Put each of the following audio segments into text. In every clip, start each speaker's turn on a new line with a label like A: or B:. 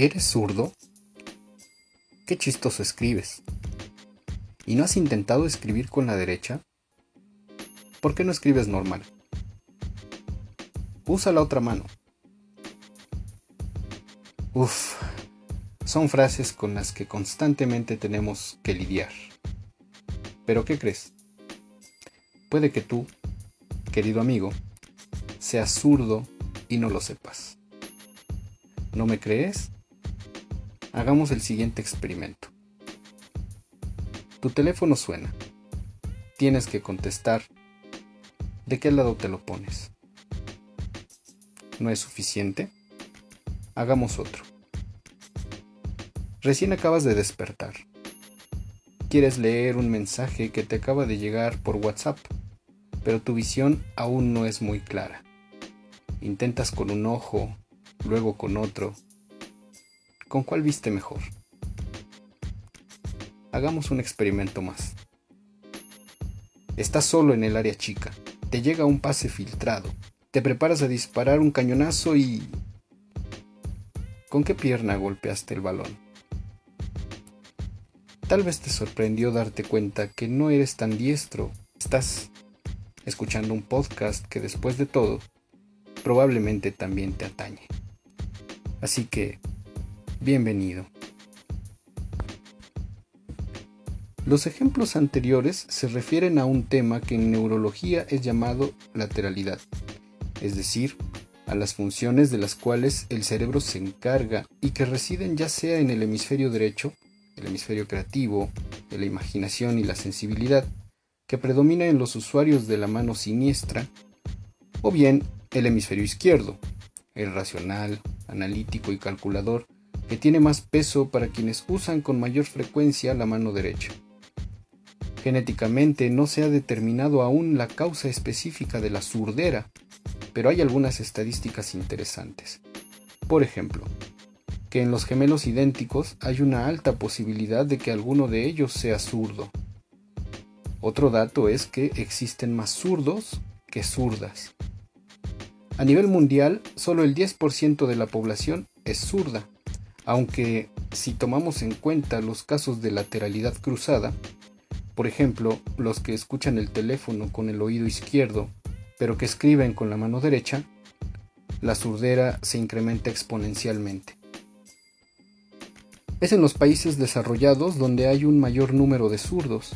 A: ¿Eres zurdo? Qué chistoso escribes. ¿Y no has intentado escribir con la derecha? ¿Por qué no escribes normal? Usa la otra mano. Uf, son frases con las que constantemente tenemos que lidiar. Pero ¿qué crees? Puede que tú, querido amigo, seas zurdo y no lo sepas. ¿No me crees? Hagamos el siguiente experimento. Tu teléfono suena. Tienes que contestar. ¿De qué lado te lo pones? ¿No es suficiente? Hagamos otro. Recién acabas de despertar. Quieres leer un mensaje que te acaba de llegar por WhatsApp, pero tu visión aún no es muy clara. Intentas con un ojo, luego con otro. ¿Con cuál viste mejor? Hagamos un experimento más. Estás solo en el área chica. Te llega un pase filtrado. Te preparas a disparar un cañonazo y... ¿Con qué pierna golpeaste el balón? Tal vez te sorprendió darte cuenta que no eres tan diestro. Estás escuchando un podcast que después de todo probablemente también te atañe. Así que, bienvenido. Los ejemplos anteriores se refieren a un tema que en neurología es llamado lateralidad, es decir, a las funciones de las cuales el cerebro se encarga y que residen ya sea en el hemisferio derecho, el hemisferio creativo, de la imaginación y la sensibilidad, que predomina en los usuarios de la mano siniestra, o bien el hemisferio izquierdo, el racional, analítico y calculador, que tiene más peso para quienes usan con mayor frecuencia la mano derecha. Genéticamente no se ha determinado aún la causa específica de la surdera, pero hay algunas estadísticas interesantes. Por ejemplo, que en los gemelos idénticos hay una alta posibilidad de que alguno de ellos sea zurdo. Otro dato es que existen más zurdos que zurdas. A nivel mundial, solo el 10% de la población es zurda, aunque si tomamos en cuenta los casos de lateralidad cruzada, por ejemplo, los que escuchan el teléfono con el oído izquierdo, pero que escriben con la mano derecha, la surdera se incrementa exponencialmente. Es en los países desarrollados donde hay un mayor número de zurdos,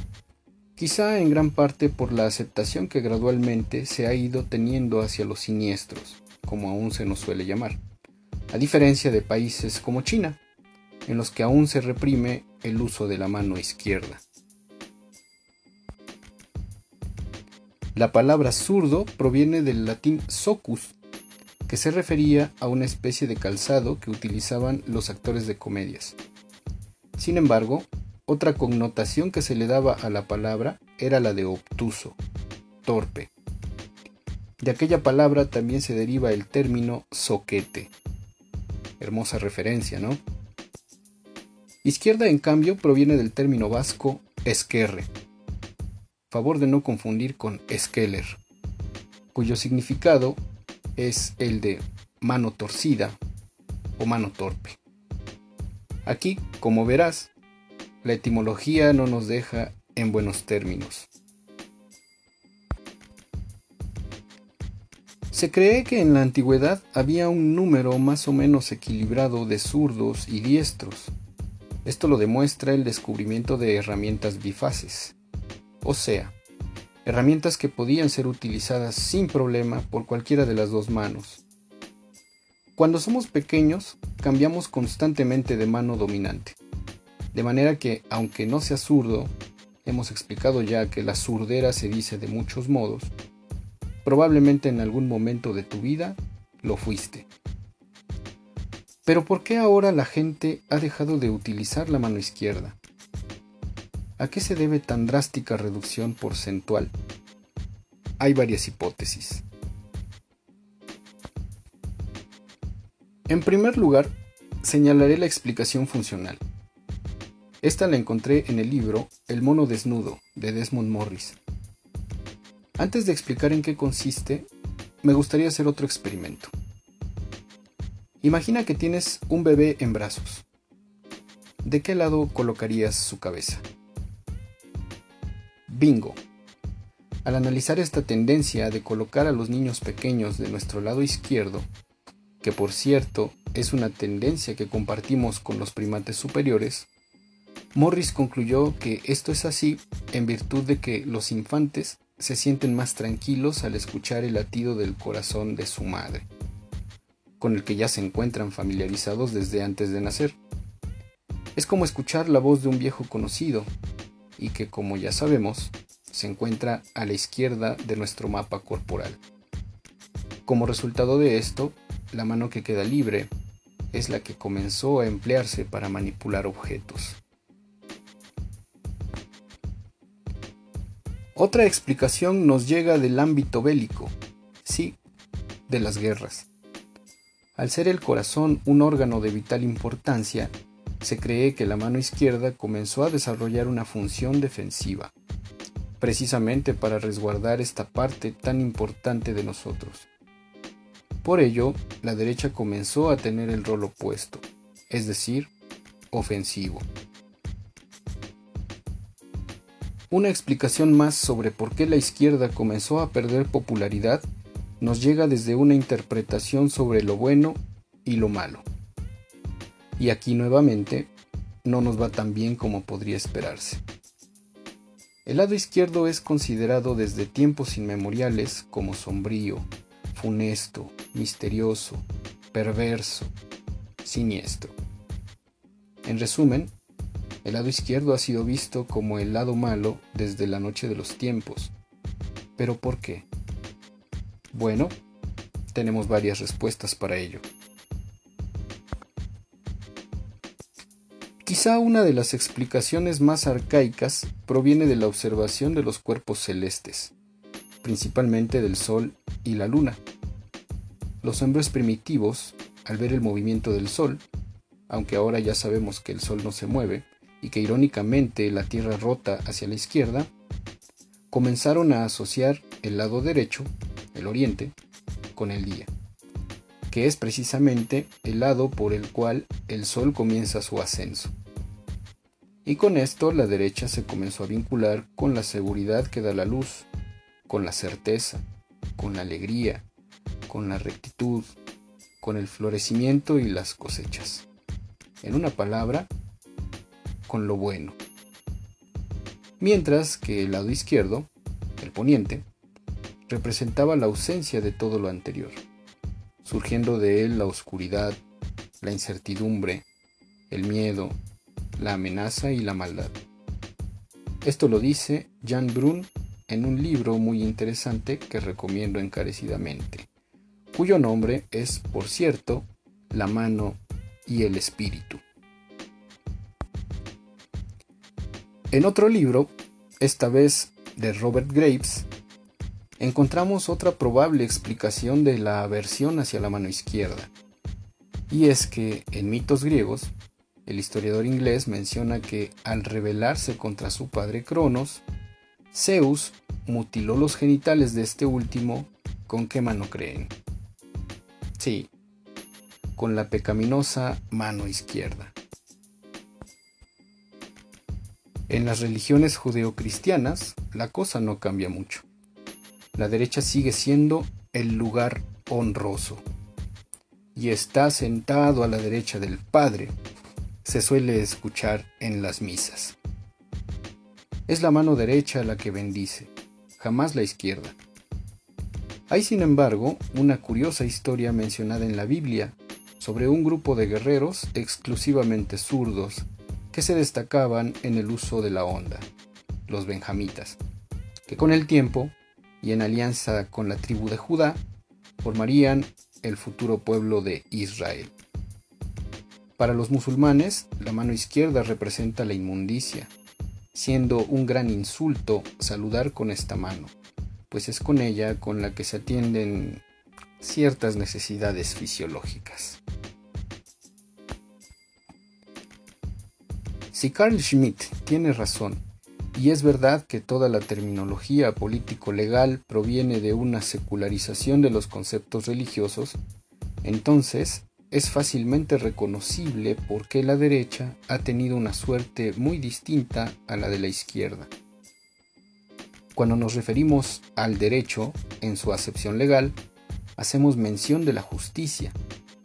A: quizá en gran parte por la aceptación que gradualmente se ha ido teniendo hacia los siniestros, como aún se nos suele llamar, a diferencia de países como China, en los que aún se reprime el uso de la mano izquierda. La palabra zurdo proviene del latín socus, que se refería a una especie de calzado que utilizaban los actores de comedias. Sin embargo, otra connotación que se le daba a la palabra era la de obtuso, torpe. De aquella palabra también se deriva el término soquete. Hermosa referencia, ¿no? Izquierda, en cambio, proviene del término vasco esquerre. Favor de no confundir con esqueler, cuyo significado es el de mano torcida o mano torpe. Aquí, como verás, la etimología no nos deja en buenos términos. Se cree que en la antigüedad había un número más o menos equilibrado de zurdos y diestros. Esto lo demuestra el descubrimiento de herramientas bifaces, o sea, herramientas que podían ser utilizadas sin problema por cualquiera de las dos manos. Cuando somos pequeños, cambiamos constantemente de mano dominante. De manera que, aunque no sea zurdo, hemos explicado ya que la surdera se dice de muchos modos, probablemente en algún momento de tu vida lo fuiste. Pero ¿por qué ahora la gente ha dejado de utilizar la mano izquierda? ¿A qué se debe tan drástica reducción porcentual? Hay varias hipótesis. En primer lugar, señalaré la explicación funcional. Esta la encontré en el libro El mono desnudo de Desmond Morris. Antes de explicar en qué consiste, me gustaría hacer otro experimento. Imagina que tienes un bebé en brazos. ¿De qué lado colocarías su cabeza? Bingo. Al analizar esta tendencia de colocar a los niños pequeños de nuestro lado izquierdo, que por cierto es una tendencia que compartimos con los primates superiores, Morris concluyó que esto es así en virtud de que los infantes se sienten más tranquilos al escuchar el latido del corazón de su madre, con el que ya se encuentran familiarizados desde antes de nacer. Es como escuchar la voz de un viejo conocido, y que como ya sabemos, se encuentra a la izquierda de nuestro mapa corporal. Como resultado de esto, la mano que queda libre es la que comenzó a emplearse para manipular objetos. Otra explicación nos llega del ámbito bélico, sí, de las guerras. Al ser el corazón un órgano de vital importancia, se cree que la mano izquierda comenzó a desarrollar una función defensiva, precisamente para resguardar esta parte tan importante de nosotros. Por ello, la derecha comenzó a tener el rol opuesto, es decir, ofensivo. Una explicación más sobre por qué la izquierda comenzó a perder popularidad nos llega desde una interpretación sobre lo bueno y lo malo. Y aquí nuevamente no nos va tan bien como podría esperarse. El lado izquierdo es considerado desde tiempos inmemoriales como sombrío, funesto, misterioso, perverso, siniestro. En resumen, el lado izquierdo ha sido visto como el lado malo desde la noche de los tiempos. ¿Pero por qué? Bueno, tenemos varias respuestas para ello. Quizá una de las explicaciones más arcaicas proviene de la observación de los cuerpos celestes, principalmente del Sol y la Luna. Los hombres primitivos, al ver el movimiento del Sol, aunque ahora ya sabemos que el Sol no se mueve y que irónicamente la Tierra rota hacia la izquierda, comenzaron a asociar el lado derecho, el oriente, con el día, que es precisamente el lado por el cual el Sol comienza su ascenso. Y con esto la derecha se comenzó a vincular con la seguridad que da la luz, con la certeza, con la alegría, con la rectitud, con el florecimiento y las cosechas. En una palabra, con lo bueno. Mientras que el lado izquierdo, el poniente, representaba la ausencia de todo lo anterior, surgiendo de él la oscuridad, la incertidumbre, el miedo, la amenaza y la maldad. Esto lo dice Jan Brun en un libro muy interesante que recomiendo encarecidamente, cuyo nombre es, por cierto, La mano y el espíritu. En otro libro, esta vez de Robert Graves, encontramos otra probable explicación de la aversión hacia la mano izquierda, y es que en mitos griegos el historiador inglés menciona que al rebelarse contra su padre Cronos, Zeus mutiló los genitales de este último con qué mano creen. Sí, con la pecaminosa mano izquierda. En las religiones judeocristianas la cosa no cambia mucho. La derecha sigue siendo el lugar honroso y está sentado a la derecha del Padre, se suele escuchar en las misas. Es la mano derecha la que bendice, jamás la izquierda. Hay sin embargo una curiosa historia mencionada en la Biblia sobre un grupo de guerreros exclusivamente zurdos que se destacaban en el uso de la onda, los benjamitas, que con el tiempo y en alianza con la tribu de Judá formarían el futuro pueblo de Israel. Para los musulmanes, la mano izquierda representa la inmundicia, siendo un gran insulto saludar con esta mano, pues es con ella con la que se atienden ciertas necesidades fisiológicas. Si Carl Schmitt tiene razón, y es verdad que toda la terminología político-legal proviene de una secularización de los conceptos religiosos, entonces es fácilmente reconocible porque la derecha ha tenido una suerte muy distinta a la de la izquierda. Cuando nos referimos al derecho, en su acepción legal, hacemos mención de la justicia,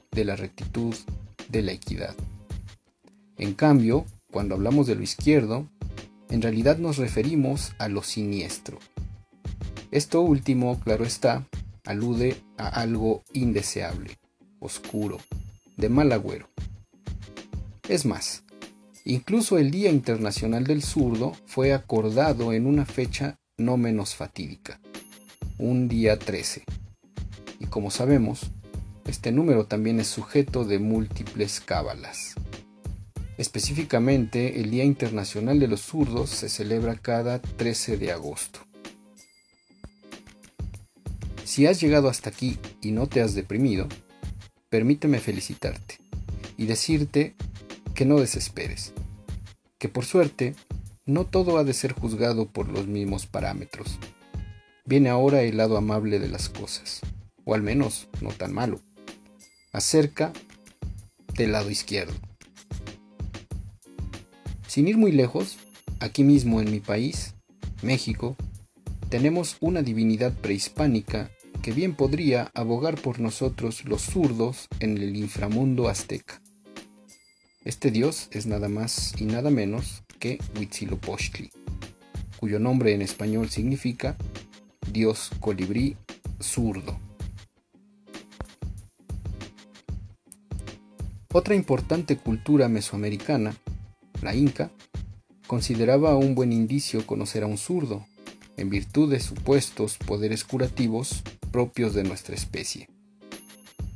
A: de la rectitud, de la equidad. En cambio, cuando hablamos de lo izquierdo, en realidad nos referimos a lo siniestro. Esto último, claro está, alude a algo indeseable, oscuro, de mal agüero. Es más, incluso el Día Internacional del Zurdo fue acordado en una fecha no menos fatídica, un día 13. Y como sabemos, este número también es sujeto de múltiples cábalas. Específicamente, el Día Internacional de los Zurdos se celebra cada 13 de agosto. Si has llegado hasta aquí y no te has deprimido, permíteme felicitarte y decirte que no desesperes, que por suerte no todo ha de ser juzgado por los mismos parámetros. Viene ahora el lado amable de las cosas, o al menos no tan malo, acerca del lado izquierdo. Sin ir muy lejos, aquí mismo en mi país, México, tenemos una divinidad prehispánica que bien podría abogar por nosotros los zurdos en el inframundo azteca. Este dios es nada más y nada menos que Huitzilopochtli, cuyo nombre en español significa Dios colibrí zurdo. Otra importante cultura mesoamericana, la inca, consideraba un buen indicio conocer a un zurdo, en virtud de supuestos poderes curativos propios de nuestra especie.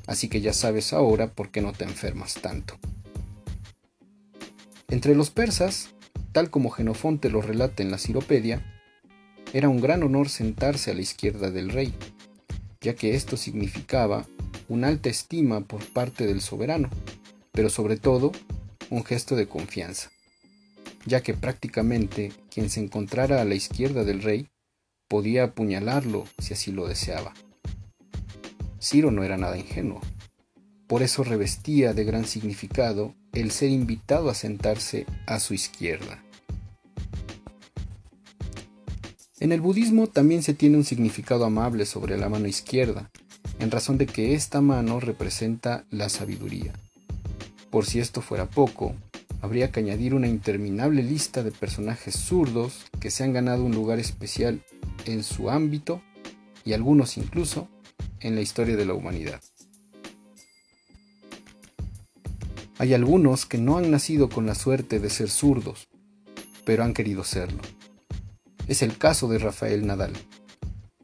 A: Así que ya sabes ahora por qué no te enfermas tanto. Entre los persas, tal como Genofonte lo relata en la Ciropedia, era un gran honor sentarse a la izquierda del rey, ya que esto significaba una alta estima por parte del soberano, pero sobre todo un gesto de confianza, ya que prácticamente quien se encontrara a la izquierda del rey podía apuñalarlo si así lo deseaba. Ciro no era nada ingenuo. Por eso revestía de gran significado el ser invitado a sentarse a su izquierda. En el budismo también se tiene un significado amable sobre la mano izquierda, en razón de que esta mano representa la sabiduría. Por si esto fuera poco, habría que añadir una interminable lista de personajes zurdos que se han ganado un lugar especial en su ámbito y algunos incluso en la historia de la humanidad. Hay algunos que no han nacido con la suerte de ser zurdos, pero han querido serlo. Es el caso de Rafael Nadal,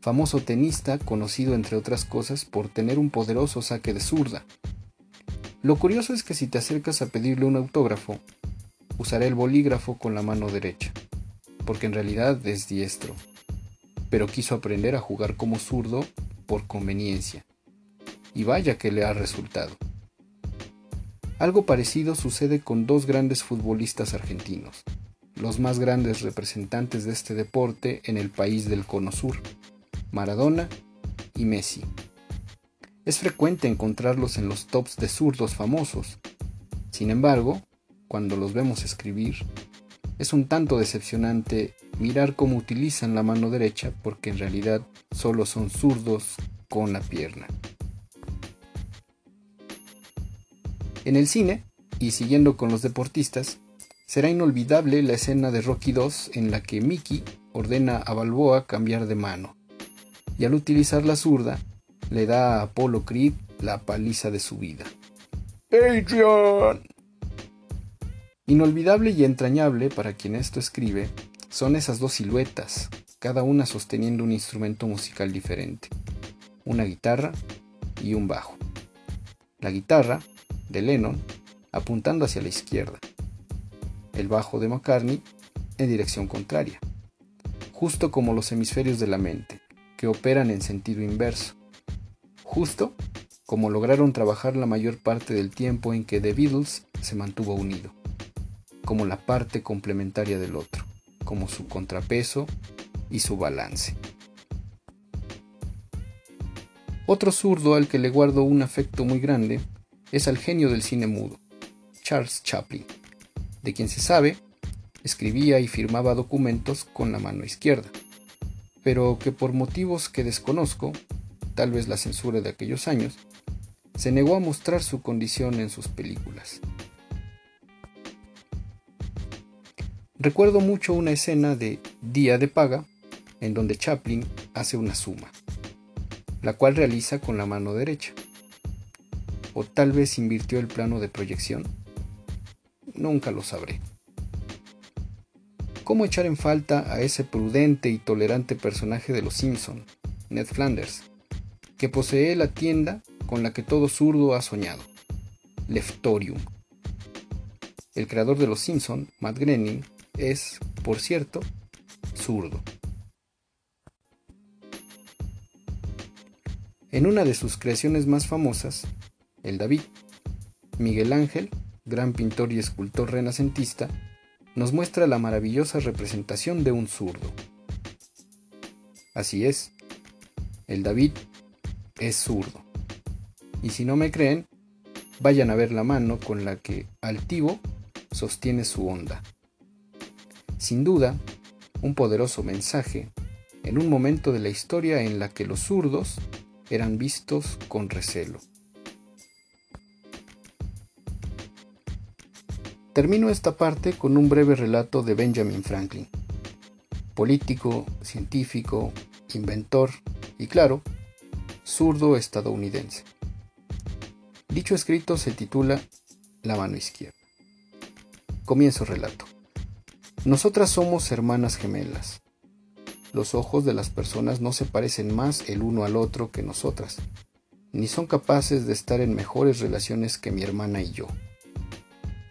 A: famoso tenista conocido entre otras cosas por tener un poderoso saque de zurda. Lo curioso es que si te acercas a pedirle un autógrafo, usará el bolígrafo con la mano derecha, porque en realidad es diestro pero quiso aprender a jugar como zurdo por conveniencia. Y vaya que le ha resultado. Algo parecido sucede con dos grandes futbolistas argentinos, los más grandes representantes de este deporte en el país del Cono Sur, Maradona y Messi. Es frecuente encontrarlos en los tops de zurdos famosos. Sin embargo, cuando los vemos escribir, es un tanto decepcionante mirar cómo utilizan la mano derecha porque en realidad solo son zurdos con la pierna. En el cine, y siguiendo con los deportistas, será inolvidable la escena de Rocky 2 en la que Mickey ordena a Balboa cambiar de mano, y al utilizar la zurda, le da a Apollo Creed la paliza de su vida. ¡Adrian! Inolvidable y entrañable para quien esto escribe son esas dos siluetas, cada una sosteniendo un instrumento musical diferente, una guitarra y un bajo. La guitarra, de Lennon, apuntando hacia la izquierda, el bajo de McCartney en dirección contraria, justo como los hemisferios de la mente, que operan en sentido inverso, justo como lograron trabajar la mayor parte del tiempo en que The Beatles se mantuvo unido como la parte complementaria del otro, como su contrapeso y su balance. Otro zurdo al que le guardo un afecto muy grande es al genio del cine mudo, Charles Chaplin, de quien se sabe escribía y firmaba documentos con la mano izquierda, pero que por motivos que desconozco, tal vez la censura de aquellos años, se negó a mostrar su condición en sus películas. Recuerdo mucho una escena de Día de Paga, en donde Chaplin hace una suma, la cual realiza con la mano derecha. O tal vez invirtió el plano de proyección. Nunca lo sabré. ¿Cómo echar en falta a ese prudente y tolerante personaje de Los Simpson, Ned Flanders, que posee la tienda con la que todo zurdo ha soñado, Leftorium? El creador de Los Simpson, Matt Groening, es, por cierto, zurdo. En una de sus creaciones más famosas, el David, Miguel Ángel, gran pintor y escultor renacentista, nos muestra la maravillosa representación de un zurdo. Así es, el David es zurdo. Y si no me creen, vayan a ver la mano con la que Altivo sostiene su onda. Sin duda, un poderoso mensaje en un momento de la historia en la que los zurdos eran vistos con recelo. Termino esta parte con un breve relato de Benjamin Franklin, político, científico, inventor y claro, zurdo estadounidense. Dicho escrito se titula La mano izquierda. Comienzo relato. Nosotras somos hermanas gemelas. Los ojos de las personas no se parecen más el uno al otro que nosotras, ni son capaces de estar en mejores relaciones que mi hermana y yo.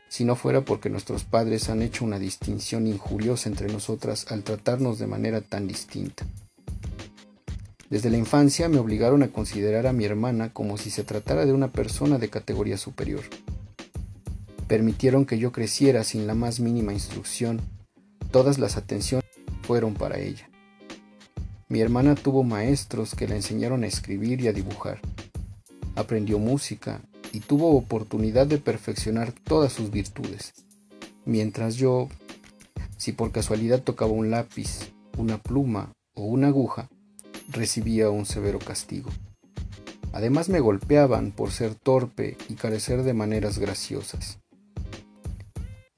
A: Si no fuera porque nuestros padres han hecho una distinción injuriosa entre nosotras al tratarnos de manera tan distinta. Desde la infancia me obligaron a considerar a mi hermana como si se tratara de una persona de categoría superior. Permitieron que yo creciera sin la más mínima instrucción Todas las atenciones fueron para ella. Mi hermana tuvo maestros que le enseñaron a escribir y a dibujar. Aprendió música y tuvo oportunidad de perfeccionar todas sus virtudes. Mientras yo, si por casualidad tocaba un lápiz, una pluma o una aguja, recibía un severo castigo. Además me golpeaban por ser torpe y carecer de maneras graciosas.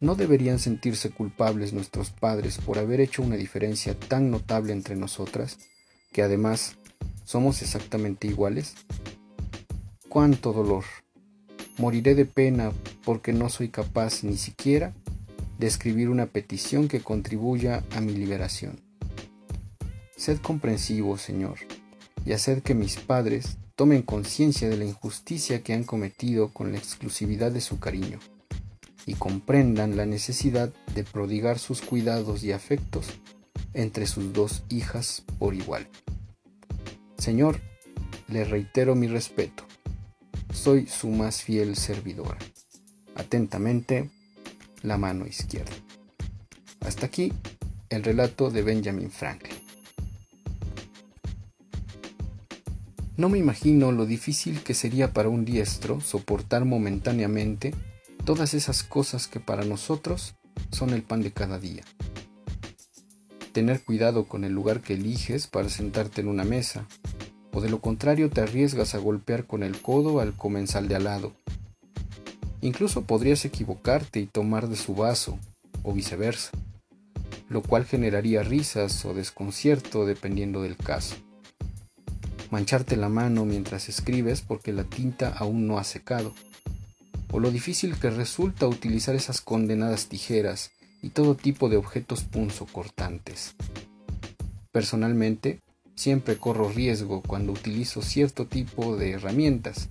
A: ¿No deberían sentirse culpables nuestros padres por haber hecho una diferencia tan notable entre nosotras, que además somos exactamente iguales? ¡Cuánto dolor! Moriré de pena porque no soy capaz ni siquiera de escribir una petición que contribuya a mi liberación. Sed comprensivo, Señor, y haced que mis padres tomen conciencia de la injusticia que han cometido con la exclusividad de su cariño y comprendan la necesidad de prodigar sus cuidados y afectos entre sus dos hijas por igual. Señor, le reitero mi respeto. Soy su más fiel servidora. Atentamente, la mano izquierda. Hasta aquí el relato de Benjamin Franklin. No me imagino lo difícil que sería para un diestro soportar momentáneamente todas esas cosas que para nosotros son el pan de cada día. Tener cuidado con el lugar que eliges para sentarte en una mesa, o de lo contrario te arriesgas a golpear con el codo al comensal de al lado. Incluso podrías equivocarte y tomar de su vaso, o viceversa, lo cual generaría risas o desconcierto dependiendo del caso. Mancharte la mano mientras escribes porque la tinta aún no ha secado o lo difícil que resulta utilizar esas condenadas tijeras y todo tipo de objetos punzocortantes. Personalmente, siempre corro riesgo cuando utilizo cierto tipo de herramientas.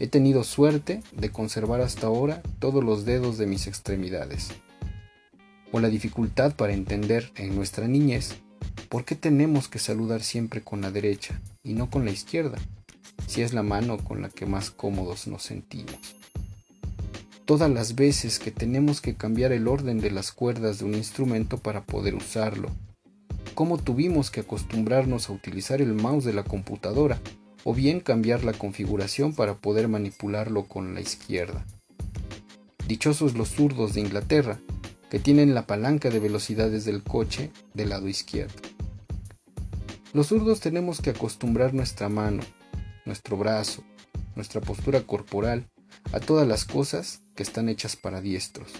A: He tenido suerte de conservar hasta ahora todos los dedos de mis extremidades. O la dificultad para entender en nuestra niñez por qué tenemos que saludar siempre con la derecha y no con la izquierda, si es la mano con la que más cómodos nos sentimos todas las veces que tenemos que cambiar el orden de las cuerdas de un instrumento para poder usarlo, cómo tuvimos que acostumbrarnos a utilizar el mouse de la computadora o bien cambiar la configuración para poder manipularlo con la izquierda. Dichosos los zurdos de Inglaterra, que tienen la palanca de velocidades del coche del lado izquierdo. Los zurdos tenemos que acostumbrar nuestra mano, nuestro brazo, nuestra postura corporal a todas las cosas que están hechas para diestros.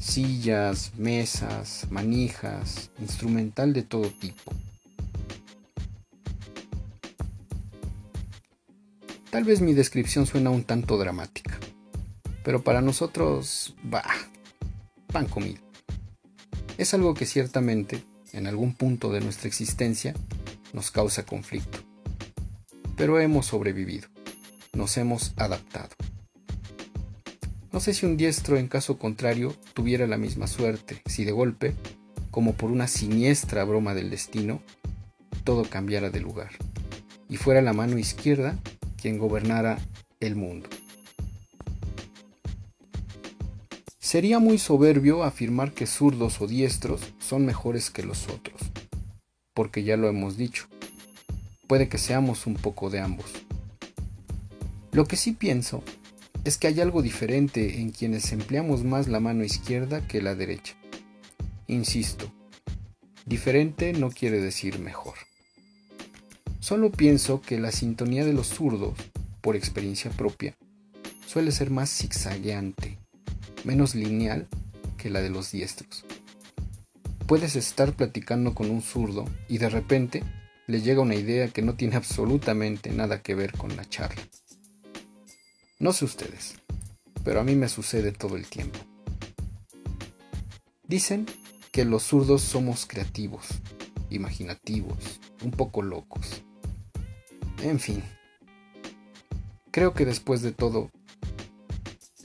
A: Sillas, mesas, manijas, instrumental de todo tipo. Tal vez mi descripción suena un tanto dramática, pero para nosotros, bah, pan comido. Es algo que ciertamente, en algún punto de nuestra existencia, nos causa conflicto. Pero hemos sobrevivido, nos hemos adaptado. No sé si un diestro, en caso contrario, tuviera la misma suerte, si de golpe, como por una siniestra broma del destino, todo cambiara de lugar, y fuera la mano izquierda quien gobernara el mundo. Sería muy soberbio afirmar que zurdos o diestros son mejores que los otros, porque ya lo hemos dicho, puede que seamos un poco de ambos. Lo que sí pienso es que hay algo diferente en quienes empleamos más la mano izquierda que la derecha. Insisto, diferente no quiere decir mejor. Solo pienso que la sintonía de los zurdos, por experiencia propia, suele ser más zigzagueante, menos lineal que la de los diestros. Puedes estar platicando con un zurdo y de repente le llega una idea que no tiene absolutamente nada que ver con la charla. No sé ustedes, pero a mí me sucede todo el tiempo. Dicen que los zurdos somos creativos, imaginativos, un poco locos. En fin, creo que después de todo,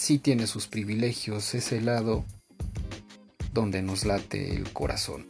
A: sí tiene sus privilegios ese lado donde nos late el corazón.